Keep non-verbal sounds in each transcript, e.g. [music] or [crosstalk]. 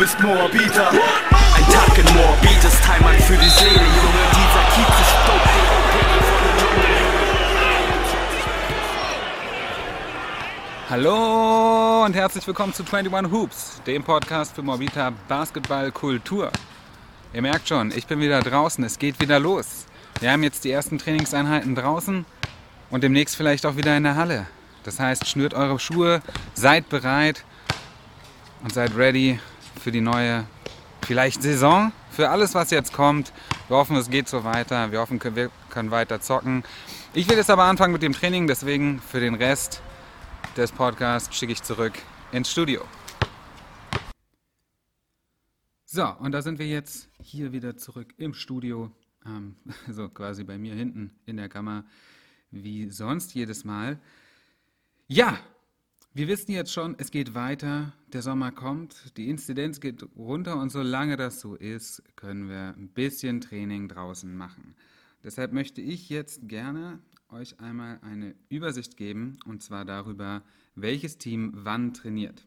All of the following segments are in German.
bist Moabiter. Ein Tag in Moabit ist Heimat für die Seele, Junge. Dieser Kiez ist dope, Hallo und herzlich willkommen zu 21 Hoops, dem Podcast für Morbita Basketballkultur. Ihr merkt schon, ich bin wieder draußen, es geht wieder los. Wir haben jetzt die ersten Trainingseinheiten draußen und demnächst vielleicht auch wieder in der Halle. Das heißt, schnürt eure Schuhe, seid bereit und seid ready für die neue, vielleicht Saison, für alles, was jetzt kommt. Wir hoffen, es geht so weiter. Wir hoffen, wir können weiter zocken. Ich will jetzt aber anfangen mit dem Training, deswegen für den Rest des Podcasts schicke ich zurück ins Studio. So, und da sind wir jetzt hier wieder zurück im Studio, ähm, [laughs] so quasi bei mir hinten in der Kammer, wie sonst jedes Mal. Ja, wir wissen jetzt schon, es geht weiter, der Sommer kommt, die Inzidenz geht runter und solange das so ist, können wir ein bisschen Training draußen machen. Deshalb möchte ich jetzt gerne euch einmal eine Übersicht geben und zwar darüber, welches Team wann trainiert.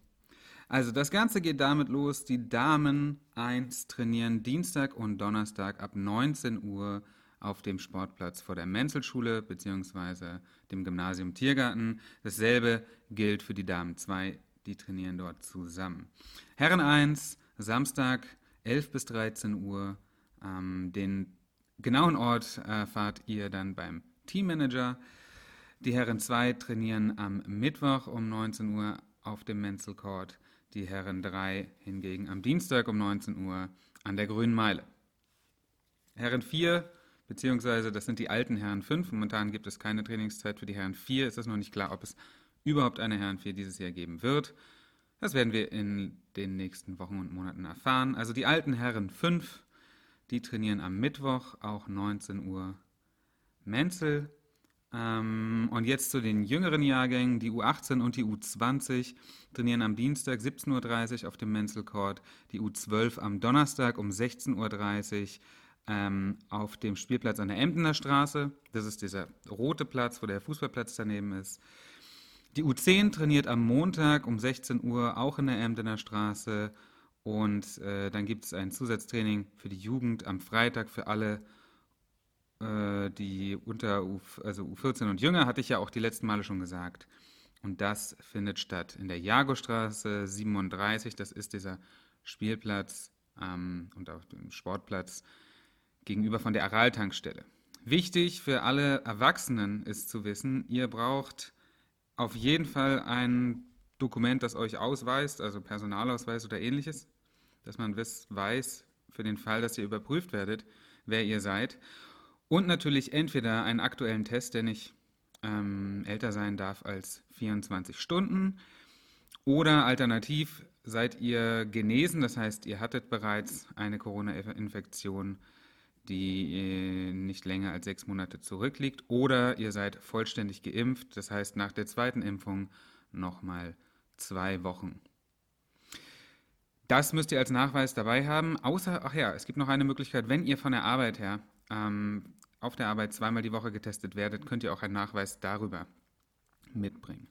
Also das Ganze geht damit los, die Damen 1 trainieren Dienstag und Donnerstag ab 19 Uhr auf dem Sportplatz vor der Menzelschule bzw. dem Gymnasium Tiergarten. Dasselbe gilt für die Damen 2, die trainieren dort zusammen. Herren 1, Samstag 11 bis 13 Uhr. Ähm, den genauen Ort erfahrt ihr dann beim Teammanager. Die Herren 2 trainieren am Mittwoch um 19 Uhr auf dem Menzel Court. Die Herren 3 hingegen am Dienstag um 19 Uhr an der Grünen Meile. Herren 4 beziehungsweise das sind die alten Herren 5. Momentan gibt es keine Trainingszeit für die Herren 4. Es ist noch nicht klar, ob es überhaupt eine Herren 4 dieses Jahr geben wird. Das werden wir in den nächsten Wochen und Monaten erfahren. Also die alten Herren 5, die trainieren am Mittwoch auch 19 Uhr Menzel. Ähm, und jetzt zu den jüngeren Jahrgängen. Die U18 und die U20 trainieren am Dienstag 17.30 Uhr auf dem Menzel Court, die U12 am Donnerstag um 16.30 Uhr ähm, auf dem Spielplatz an der Emdener Straße. Das ist dieser rote Platz, wo der Fußballplatz daneben ist. Die U10 trainiert am Montag um 16 Uhr auch in der Emdener Straße. Und äh, dann gibt es ein Zusatztraining für die Jugend am Freitag für alle, äh, die unter U, also U14 und jünger, hatte ich ja auch die letzten Male schon gesagt. Und das findet statt in der Jagostraße 37. Das ist dieser Spielplatz ähm, und auch dem Sportplatz gegenüber von der Aral-Tankstelle. Wichtig für alle Erwachsenen ist zu wissen, ihr braucht auf jeden Fall ein Dokument, das euch ausweist, also Personalausweis oder ähnliches, dass man weiß für den Fall, dass ihr überprüft werdet, wer ihr seid. Und natürlich entweder einen aktuellen Test, der nicht ähm, älter sein darf als 24 Stunden, oder alternativ seid ihr genesen, das heißt, ihr hattet bereits eine Corona-Infektion die äh, nicht länger als sechs Monate zurückliegt, oder ihr seid vollständig geimpft, das heißt nach der zweiten Impfung nochmal zwei Wochen. Das müsst ihr als Nachweis dabei haben, außer, ach ja, es gibt noch eine Möglichkeit, wenn ihr von der Arbeit her ähm, auf der Arbeit zweimal die Woche getestet werdet, könnt ihr auch einen Nachweis darüber mitbringen.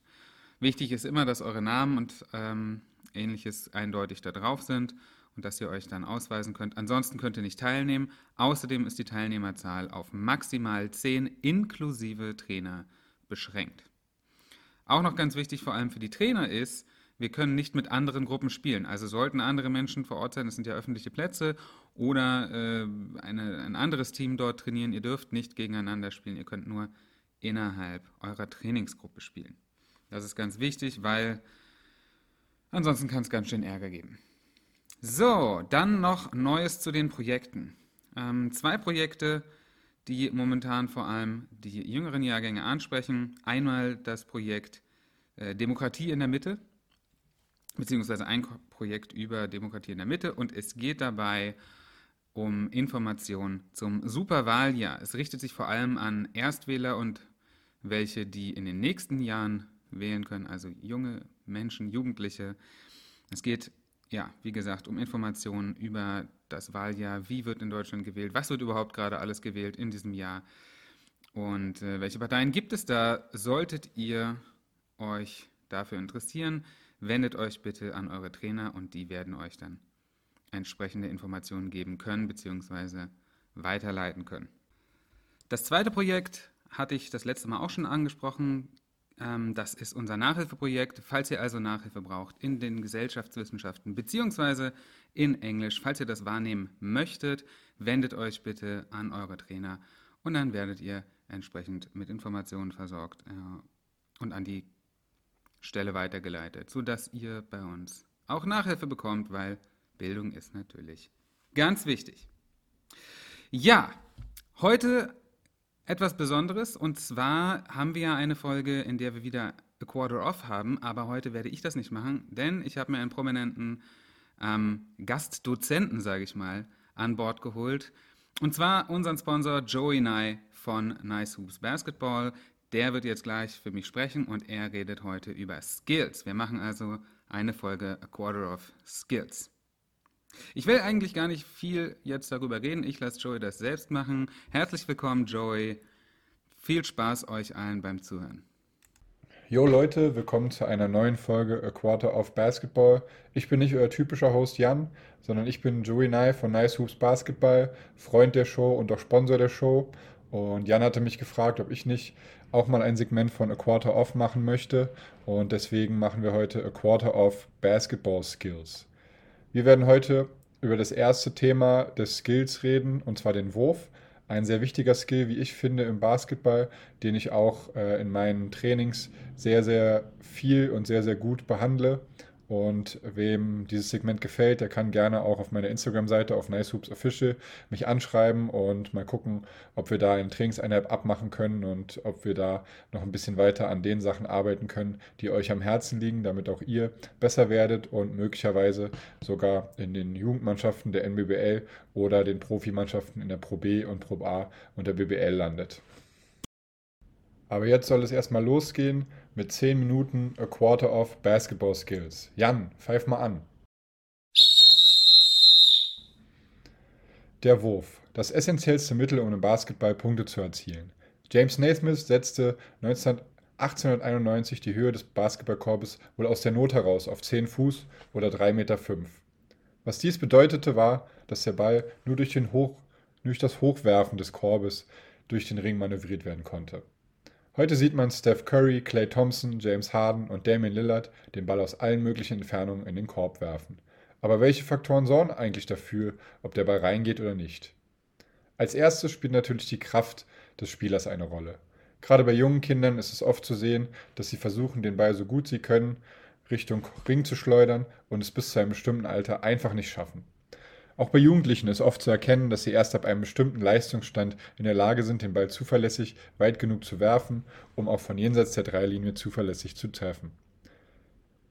Wichtig ist immer, dass eure Namen und ähm, ähnliches eindeutig da drauf sind und dass ihr euch dann ausweisen könnt. Ansonsten könnt ihr nicht teilnehmen. Außerdem ist die Teilnehmerzahl auf maximal 10 inklusive Trainer beschränkt. Auch noch ganz wichtig, vor allem für die Trainer, ist, wir können nicht mit anderen Gruppen spielen. Also sollten andere Menschen vor Ort sein, das sind ja öffentliche Plätze, oder äh, eine, ein anderes Team dort trainieren, ihr dürft nicht gegeneinander spielen, ihr könnt nur innerhalb eurer Trainingsgruppe spielen. Das ist ganz wichtig, weil ansonsten kann es ganz schön Ärger geben. So, dann noch Neues zu den Projekten. Ähm, zwei Projekte, die momentan vor allem die jüngeren Jahrgänge ansprechen. Einmal das Projekt äh, Demokratie in der Mitte, beziehungsweise ein Projekt über Demokratie in der Mitte. Und es geht dabei um Informationen zum Superwahljahr. Es richtet sich vor allem an Erstwähler und welche, die in den nächsten Jahren wählen können, also junge Menschen, Jugendliche. Es geht ja, wie gesagt, um Informationen über das Wahljahr, wie wird in Deutschland gewählt, was wird überhaupt gerade alles gewählt in diesem Jahr und äh, welche Parteien gibt es da. Solltet ihr euch dafür interessieren, wendet euch bitte an eure Trainer und die werden euch dann entsprechende Informationen geben können bzw. weiterleiten können. Das zweite Projekt hatte ich das letzte Mal auch schon angesprochen. Ähm, das ist unser Nachhilfeprojekt. Falls ihr also Nachhilfe braucht in den Gesellschaftswissenschaften bzw. in Englisch, falls ihr das wahrnehmen möchtet, wendet euch bitte an eure Trainer und dann werdet ihr entsprechend mit Informationen versorgt äh, und an die Stelle weitergeleitet, sodass ihr bei uns auch Nachhilfe bekommt, weil Bildung ist natürlich ganz wichtig. Ja, heute etwas Besonderes und zwar haben wir ja eine Folge, in der wir wieder a Quarter Off haben, aber heute werde ich das nicht machen, denn ich habe mir einen prominenten ähm, Gastdozenten, sage ich mal, an Bord geholt. Und zwar unseren Sponsor Joey Nye von Nice Hoops Basketball. Der wird jetzt gleich für mich sprechen und er redet heute über Skills. Wir machen also eine Folge A Quarter of Skills. Ich will eigentlich gar nicht viel jetzt darüber reden. Ich lasse Joey das selbst machen. Herzlich willkommen, Joey. Viel Spaß euch allen beim Zuhören. Jo Leute, willkommen zu einer neuen Folge A Quarter of Basketball. Ich bin nicht euer typischer Host Jan, sondern ich bin Joey Nye von Nice Hoops Basketball, Freund der Show und auch Sponsor der Show. Und Jan hatte mich gefragt, ob ich nicht auch mal ein Segment von A Quarter Off machen möchte. Und deswegen machen wir heute A Quarter of Basketball Skills. Wir werden heute über das erste Thema des Skills reden, und zwar den Wurf. Ein sehr wichtiger Skill, wie ich finde, im Basketball, den ich auch äh, in meinen Trainings sehr, sehr viel und sehr, sehr gut behandle und wem dieses Segment gefällt, der kann gerne auch auf meiner Instagram-Seite auf NiceHoopsOfficial mich anschreiben und mal gucken, ob wir da eine Trainingseinheit abmachen können und ob wir da noch ein bisschen weiter an den Sachen arbeiten können, die euch am Herzen liegen, damit auch ihr besser werdet und möglicherweise sogar in den Jugendmannschaften der NBBL oder den Profimannschaften in der Pro B und Pro A und der BBL landet. Aber jetzt soll es erstmal losgehen mit 10 Minuten A Quarter of Basketball Skills. Jan, pfeif mal an. Der Wurf. Das essentiellste Mittel, um im Basketball Punkte zu erzielen. James Naismith setzte 19, 1891 die Höhe des Basketballkorbes wohl aus der Not heraus auf 10 Fuß oder 3,5 Meter. Was dies bedeutete, war, dass der Ball nur durch, Hoch, durch das Hochwerfen des Korbes durch den Ring manövriert werden konnte. Heute sieht man Steph Curry, Clay Thompson, James Harden und Damian Lillard den Ball aus allen möglichen Entfernungen in den Korb werfen. Aber welche Faktoren sorgen eigentlich dafür, ob der Ball reingeht oder nicht? Als erstes spielt natürlich die Kraft des Spielers eine Rolle. Gerade bei jungen Kindern ist es oft zu sehen, dass sie versuchen, den Ball so gut sie können Richtung Ring zu schleudern und es bis zu einem bestimmten Alter einfach nicht schaffen. Auch bei Jugendlichen ist oft zu erkennen, dass sie erst ab einem bestimmten Leistungsstand in der Lage sind, den Ball zuverlässig weit genug zu werfen, um auch von jenseits der Dreilinie zuverlässig zu treffen.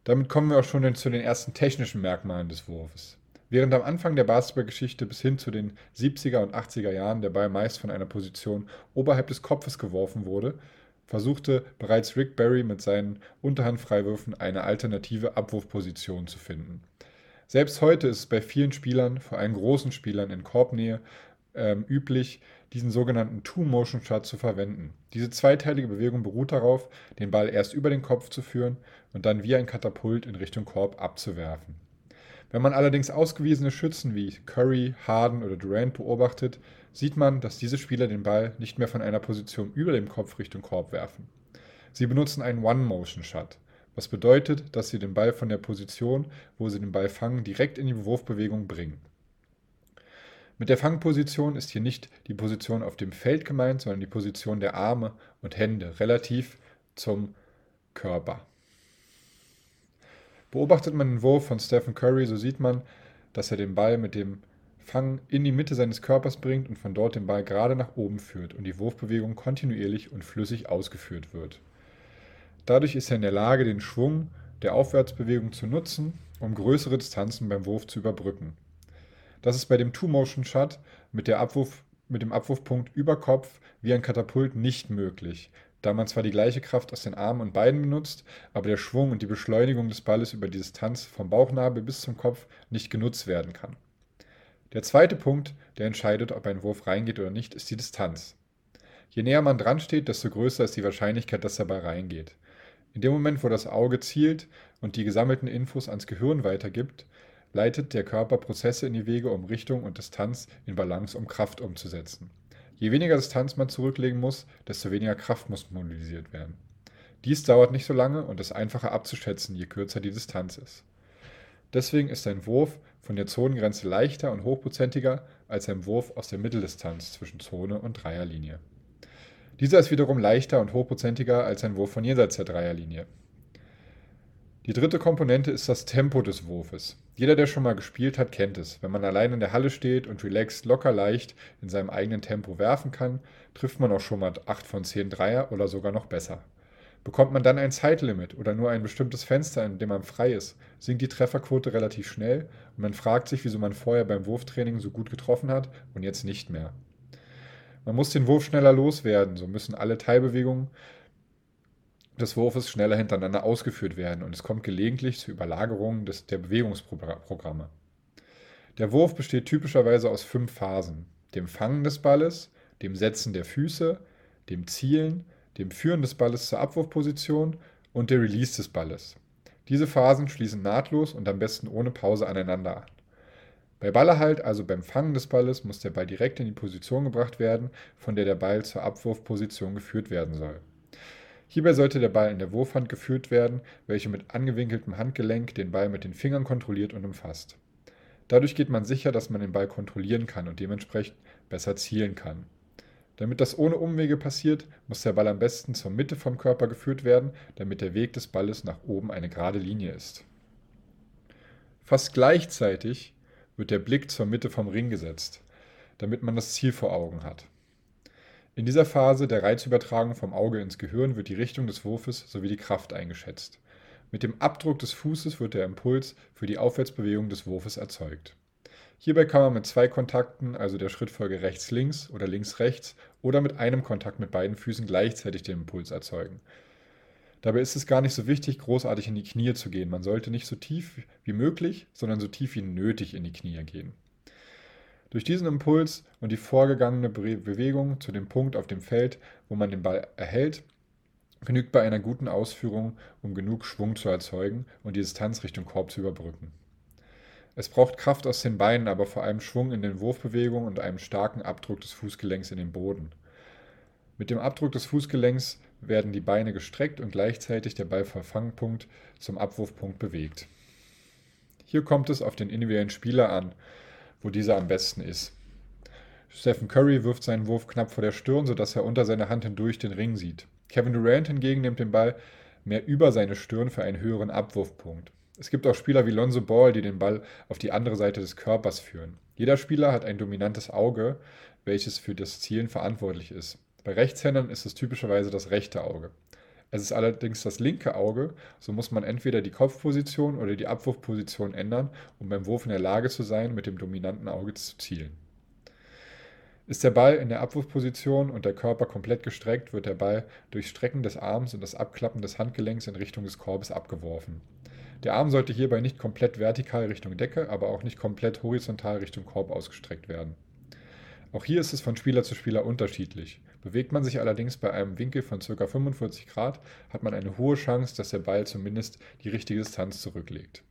Damit kommen wir auch schon zu den ersten technischen Merkmalen des Wurfes. Während am Anfang der Basketballgeschichte bis hin zu den 70er und 80er Jahren der Ball meist von einer Position oberhalb des Kopfes geworfen wurde, versuchte bereits Rick Barry mit seinen Unterhandfreiwürfen eine alternative Abwurfposition zu finden. Selbst heute ist es bei vielen Spielern, vor allem großen Spielern in Korbnähe, ähm, üblich, diesen sogenannten Two-Motion-Shot zu verwenden. Diese zweiteilige Bewegung beruht darauf, den Ball erst über den Kopf zu führen und dann wie ein Katapult in Richtung Korb abzuwerfen. Wenn man allerdings ausgewiesene Schützen wie Curry, Harden oder Durant beobachtet, sieht man, dass diese Spieler den Ball nicht mehr von einer Position über dem Kopf Richtung Korb werfen. Sie benutzen einen One-Motion-Shot was bedeutet, dass sie den Ball von der Position, wo sie den Ball fangen, direkt in die Wurfbewegung bringen. Mit der Fangposition ist hier nicht die Position auf dem Feld gemeint, sondern die Position der Arme und Hände relativ zum Körper. Beobachtet man den Wurf von Stephen Curry, so sieht man, dass er den Ball mit dem Fang in die Mitte seines Körpers bringt und von dort den Ball gerade nach oben führt und die Wurfbewegung kontinuierlich und flüssig ausgeführt wird. Dadurch ist er in der Lage, den Schwung der Aufwärtsbewegung zu nutzen, um größere Distanzen beim Wurf zu überbrücken. Das ist bei dem Two-Motion-Shot mit, mit dem Abwurfpunkt über Kopf wie ein Katapult nicht möglich, da man zwar die gleiche Kraft aus den Armen und Beinen benutzt, aber der Schwung und die Beschleunigung des Balles über die Distanz vom Bauchnabel bis zum Kopf nicht genutzt werden kann. Der zweite Punkt, der entscheidet, ob ein Wurf reingeht oder nicht, ist die Distanz. Je näher man dran steht, desto größer ist die Wahrscheinlichkeit, dass der Ball reingeht. In dem Moment, wo das Auge zielt und die gesammelten Infos ans Gehirn weitergibt, leitet der Körper Prozesse in die Wege, um Richtung und Distanz in Balance um Kraft umzusetzen. Je weniger Distanz man zurücklegen muss, desto weniger Kraft muss mobilisiert werden. Dies dauert nicht so lange und ist einfacher abzuschätzen, je kürzer die Distanz ist. Deswegen ist ein Wurf von der Zonengrenze leichter und hochprozentiger als ein Wurf aus der Mitteldistanz zwischen Zone und Dreierlinie. Dieser ist wiederum leichter und hochprozentiger als ein Wurf von jenseits der Dreierlinie. Die dritte Komponente ist das Tempo des Wurfes. Jeder, der schon mal gespielt hat, kennt es. Wenn man allein in der Halle steht und relaxed locker leicht in seinem eigenen Tempo werfen kann, trifft man auch schon mal 8 von 10 Dreier oder sogar noch besser. Bekommt man dann ein Zeitlimit oder nur ein bestimmtes Fenster, in dem man frei ist, sinkt die Trefferquote relativ schnell und man fragt sich, wieso man vorher beim Wurftraining so gut getroffen hat und jetzt nicht mehr. Man muss den Wurf schneller loswerden, so müssen alle Teilbewegungen des Wurfes schneller hintereinander ausgeführt werden und es kommt gelegentlich zu Überlagerungen des, der Bewegungsprogramme. Der Wurf besteht typischerweise aus fünf Phasen: dem Fangen des Balles, dem Setzen der Füße, dem Zielen, dem Führen des Balles zur Abwurfposition und der Release des Balles. Diese Phasen schließen nahtlos und am besten ohne Pause aneinander an. Bei Ballerhalt, also beim Fangen des Balles, muss der Ball direkt in die Position gebracht werden, von der der Ball zur Abwurfposition geführt werden soll. Hierbei sollte der Ball in der Wurfhand geführt werden, welche mit angewinkeltem Handgelenk den Ball mit den Fingern kontrolliert und umfasst. Dadurch geht man sicher, dass man den Ball kontrollieren kann und dementsprechend besser zielen kann. Damit das ohne Umwege passiert, muss der Ball am besten zur Mitte vom Körper geführt werden, damit der Weg des Balles nach oben eine gerade Linie ist. Fast gleichzeitig wird der Blick zur Mitte vom Ring gesetzt, damit man das Ziel vor Augen hat. In dieser Phase der Reizübertragung vom Auge ins Gehirn wird die Richtung des Wurfes sowie die Kraft eingeschätzt. Mit dem Abdruck des Fußes wird der Impuls für die Aufwärtsbewegung des Wurfes erzeugt. Hierbei kann man mit zwei Kontakten, also der Schrittfolge rechts-links oder links-rechts, oder mit einem Kontakt mit beiden Füßen gleichzeitig den Impuls erzeugen. Dabei ist es gar nicht so wichtig, großartig in die Knie zu gehen. Man sollte nicht so tief wie möglich, sondern so tief wie nötig in die Knie gehen. Durch diesen Impuls und die vorgegangene Bewegung zu dem Punkt auf dem Feld, wo man den Ball erhält, genügt bei einer guten Ausführung, um genug Schwung zu erzeugen und die Distanz Richtung Korb zu überbrücken. Es braucht Kraft aus den Beinen, aber vor allem Schwung in den Wurfbewegungen und einem starken Abdruck des Fußgelenks in den Boden. Mit dem Abdruck des Fußgelenks werden die Beine gestreckt und gleichzeitig der Ballverfangpunkt zum Abwurfpunkt bewegt. Hier kommt es auf den individuellen Spieler an, wo dieser am besten ist. Stephen Curry wirft seinen Wurf knapp vor der Stirn, sodass er unter seiner Hand hindurch den Ring sieht. Kevin Durant hingegen nimmt den Ball mehr über seine Stirn für einen höheren Abwurfpunkt. Es gibt auch Spieler wie Lonzo Ball, die den Ball auf die andere Seite des Körpers führen. Jeder Spieler hat ein dominantes Auge, welches für das Zielen verantwortlich ist. Bei Rechtshändern ist es typischerweise das rechte Auge. Es ist allerdings das linke Auge, so muss man entweder die Kopfposition oder die Abwurfposition ändern, um beim Wurf in der Lage zu sein, mit dem dominanten Auge zu zielen. Ist der Ball in der Abwurfposition und der Körper komplett gestreckt, wird der Ball durch Strecken des Arms und das Abklappen des Handgelenks in Richtung des Korbes abgeworfen. Der Arm sollte hierbei nicht komplett vertikal Richtung Decke, aber auch nicht komplett horizontal Richtung Korb ausgestreckt werden. Auch hier ist es von Spieler zu Spieler unterschiedlich. Bewegt man sich allerdings bei einem Winkel von ca. 45 Grad, hat man eine hohe Chance, dass der Ball zumindest die richtige Distanz zurücklegt.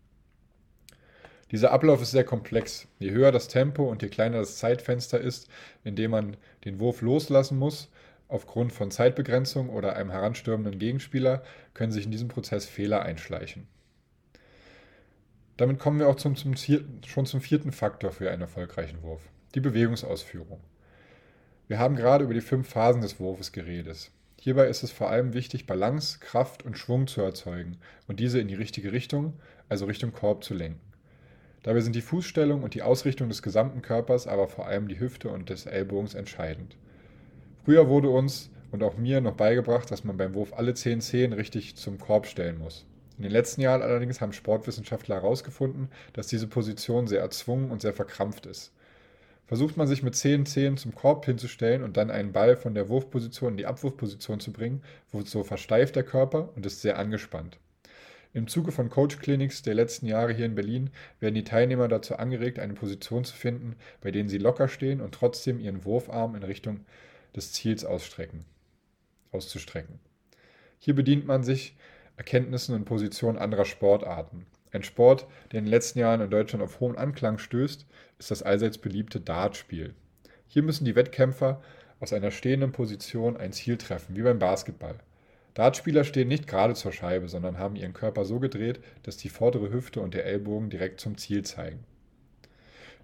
Dieser Ablauf ist sehr komplex. Je höher das Tempo und je kleiner das Zeitfenster ist, in dem man den Wurf loslassen muss, aufgrund von Zeitbegrenzung oder einem heranstürmenden Gegenspieler, können sich in diesem Prozess Fehler einschleichen. Damit kommen wir auch zum, zum, schon zum vierten Faktor für einen erfolgreichen Wurf, die Bewegungsausführung. Wir haben gerade über die fünf Phasen des Wurfes geredet. Hierbei ist es vor allem wichtig, Balance, Kraft und Schwung zu erzeugen und diese in die richtige Richtung, also Richtung Korb zu lenken. Dabei sind die Fußstellung und die Ausrichtung des gesamten Körpers, aber vor allem die Hüfte und des Ellbogens entscheidend. Früher wurde uns und auch mir noch beigebracht, dass man beim Wurf alle zehn Zehen richtig zum Korb stellen muss. In den letzten Jahren allerdings haben Sportwissenschaftler herausgefunden, dass diese Position sehr erzwungen und sehr verkrampft ist. Versucht man sich mit 10 Zehen zum Korb hinzustellen und dann einen Ball von der Wurfposition in die Abwurfposition zu bringen, wird so versteift der Körper und ist sehr angespannt. Im Zuge von Coach Clinics der letzten Jahre hier in Berlin werden die Teilnehmer dazu angeregt, eine Position zu finden, bei denen sie locker stehen und trotzdem ihren Wurfarm in Richtung des Ziels ausstrecken, auszustrecken. Hier bedient man sich Erkenntnissen und Positionen anderer Sportarten. Ein Sport, der in den letzten Jahren in Deutschland auf hohen Anklang stößt, ist das allseits beliebte Dartspiel. Hier müssen die Wettkämpfer aus einer stehenden Position ein Ziel treffen, wie beim Basketball. Dartspieler stehen nicht gerade zur Scheibe, sondern haben ihren Körper so gedreht, dass die vordere Hüfte und der Ellbogen direkt zum Ziel zeigen.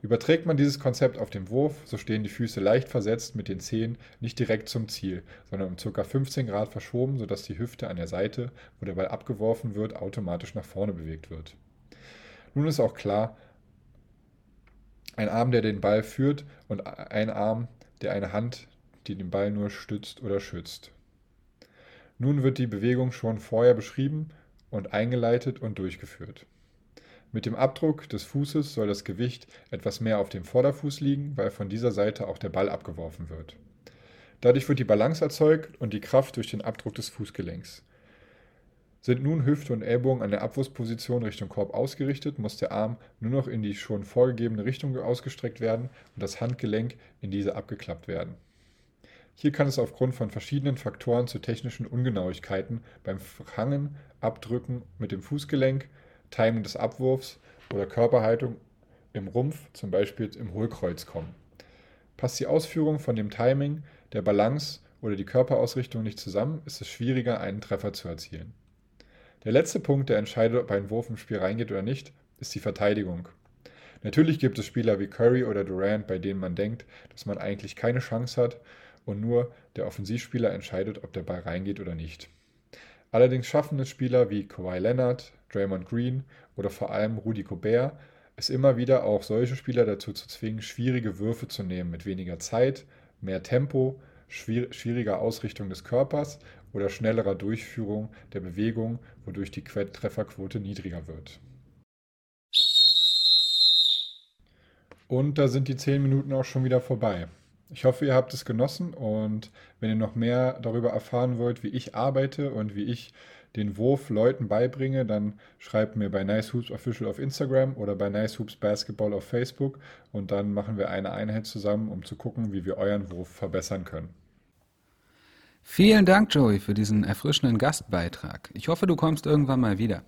Überträgt man dieses Konzept auf den Wurf, so stehen die Füße leicht versetzt mit den Zehen nicht direkt zum Ziel, sondern um ca. 15 Grad verschoben, sodass die Hüfte an der Seite, wo der Ball abgeworfen wird, automatisch nach vorne bewegt wird. Nun ist auch klar, ein Arm, der den Ball führt und ein Arm, der eine Hand, die den Ball nur stützt oder schützt. Nun wird die Bewegung schon vorher beschrieben und eingeleitet und durchgeführt. Mit dem Abdruck des Fußes soll das Gewicht etwas mehr auf dem Vorderfuß liegen, weil von dieser Seite auch der Ball abgeworfen wird. Dadurch wird die Balance erzeugt und die Kraft durch den Abdruck des Fußgelenks. Sind nun Hüfte und Ellbogen an der Abwurfsposition Richtung Korb ausgerichtet, muss der Arm nur noch in die schon vorgegebene Richtung ausgestreckt werden und das Handgelenk in diese abgeklappt werden. Hier kann es aufgrund von verschiedenen Faktoren zu technischen Ungenauigkeiten beim Fangen, Abdrücken mit dem Fußgelenk, Timing des Abwurfs oder Körperhaltung im Rumpf, zum Beispiel im Hohlkreuz kommen. Passt die Ausführung von dem Timing, der Balance oder die Körperausrichtung nicht zusammen, ist es schwieriger, einen Treffer zu erzielen. Der letzte Punkt, der entscheidet, ob ein Wurf im Spiel reingeht oder nicht, ist die Verteidigung. Natürlich gibt es Spieler wie Curry oder Durant, bei denen man denkt, dass man eigentlich keine Chance hat und nur der Offensivspieler entscheidet, ob der Ball reingeht oder nicht. Allerdings schaffen es Spieler wie Kawhi Leonard, Draymond Green oder vor allem Rudy Gobert es immer wieder auch solche Spieler dazu zu zwingen, schwierige Würfe zu nehmen mit weniger Zeit, mehr Tempo, schwieriger Ausrichtung des Körpers oder schnellerer Durchführung der Bewegung, wodurch die Trefferquote niedriger wird. Und da sind die 10 Minuten auch schon wieder vorbei. Ich hoffe, ihr habt es genossen und wenn ihr noch mehr darüber erfahren wollt, wie ich arbeite und wie ich den Wurf Leuten beibringe, dann schreibt mir bei Nice Hoops Official auf Instagram oder bei Nice Hoops Basketball auf Facebook und dann machen wir eine Einheit zusammen, um zu gucken, wie wir euren Wurf verbessern können. Vielen Dank, Joey, für diesen erfrischenden Gastbeitrag. Ich hoffe, du kommst irgendwann mal wieder.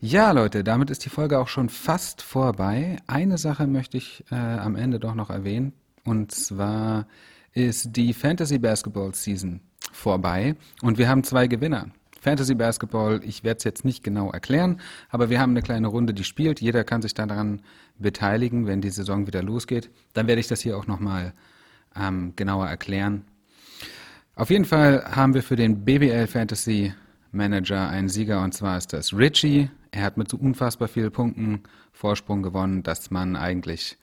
Ja, Leute, damit ist die Folge auch schon fast vorbei. Eine Sache möchte ich äh, am Ende doch noch erwähnen. Und zwar ist die Fantasy Basketball Season vorbei und wir haben zwei Gewinner. Fantasy Basketball, ich werde es jetzt nicht genau erklären, aber wir haben eine kleine Runde, die spielt. Jeder kann sich daran beteiligen, wenn die Saison wieder losgeht. Dann werde ich das hier auch nochmal ähm, genauer erklären. Auf jeden Fall haben wir für den BBL Fantasy Manager einen Sieger und zwar ist das Richie. Er hat mit so unfassbar vielen Punkten Vorsprung gewonnen, dass man eigentlich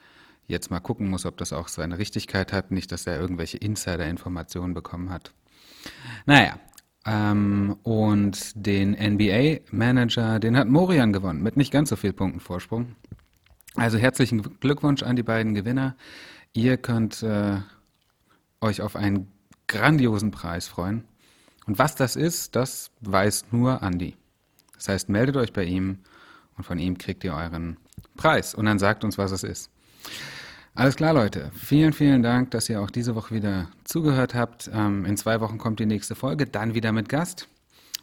jetzt mal gucken muss, ob das auch seine Richtigkeit hat, nicht, dass er irgendwelche Insider-Informationen bekommen hat. Naja, ähm, und den NBA-Manager, den hat Morian gewonnen, mit nicht ganz so viel Punkten Vorsprung. Also herzlichen Glückwunsch an die beiden Gewinner. Ihr könnt äh, euch auf einen grandiosen Preis freuen. Und was das ist, das weiß nur Andi. Das heißt, meldet euch bei ihm und von ihm kriegt ihr euren Preis und dann sagt uns, was es ist. Alles klar, Leute. Vielen, vielen Dank, dass ihr auch diese Woche wieder zugehört habt. Ähm, in zwei Wochen kommt die nächste Folge, dann wieder mit Gast.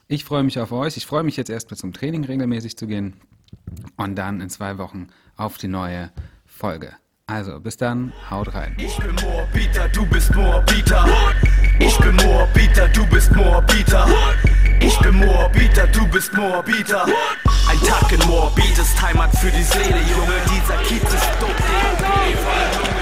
Ich freue mich auf euch. Ich freue mich jetzt erst mal zum Training regelmäßig zu gehen und dann in zwei Wochen auf die neue Folge. Also, bis dann, haut rein. Ich bin Moorbieter, du bist Moorbieter. Ich bin Moorbieter, du bist Moorbieter. Ich bin Moorbieter, du bist Moorbieter. Tacken Moor, Beat ist Heimat für die Seele, Junge, dieser Kiez ist dope.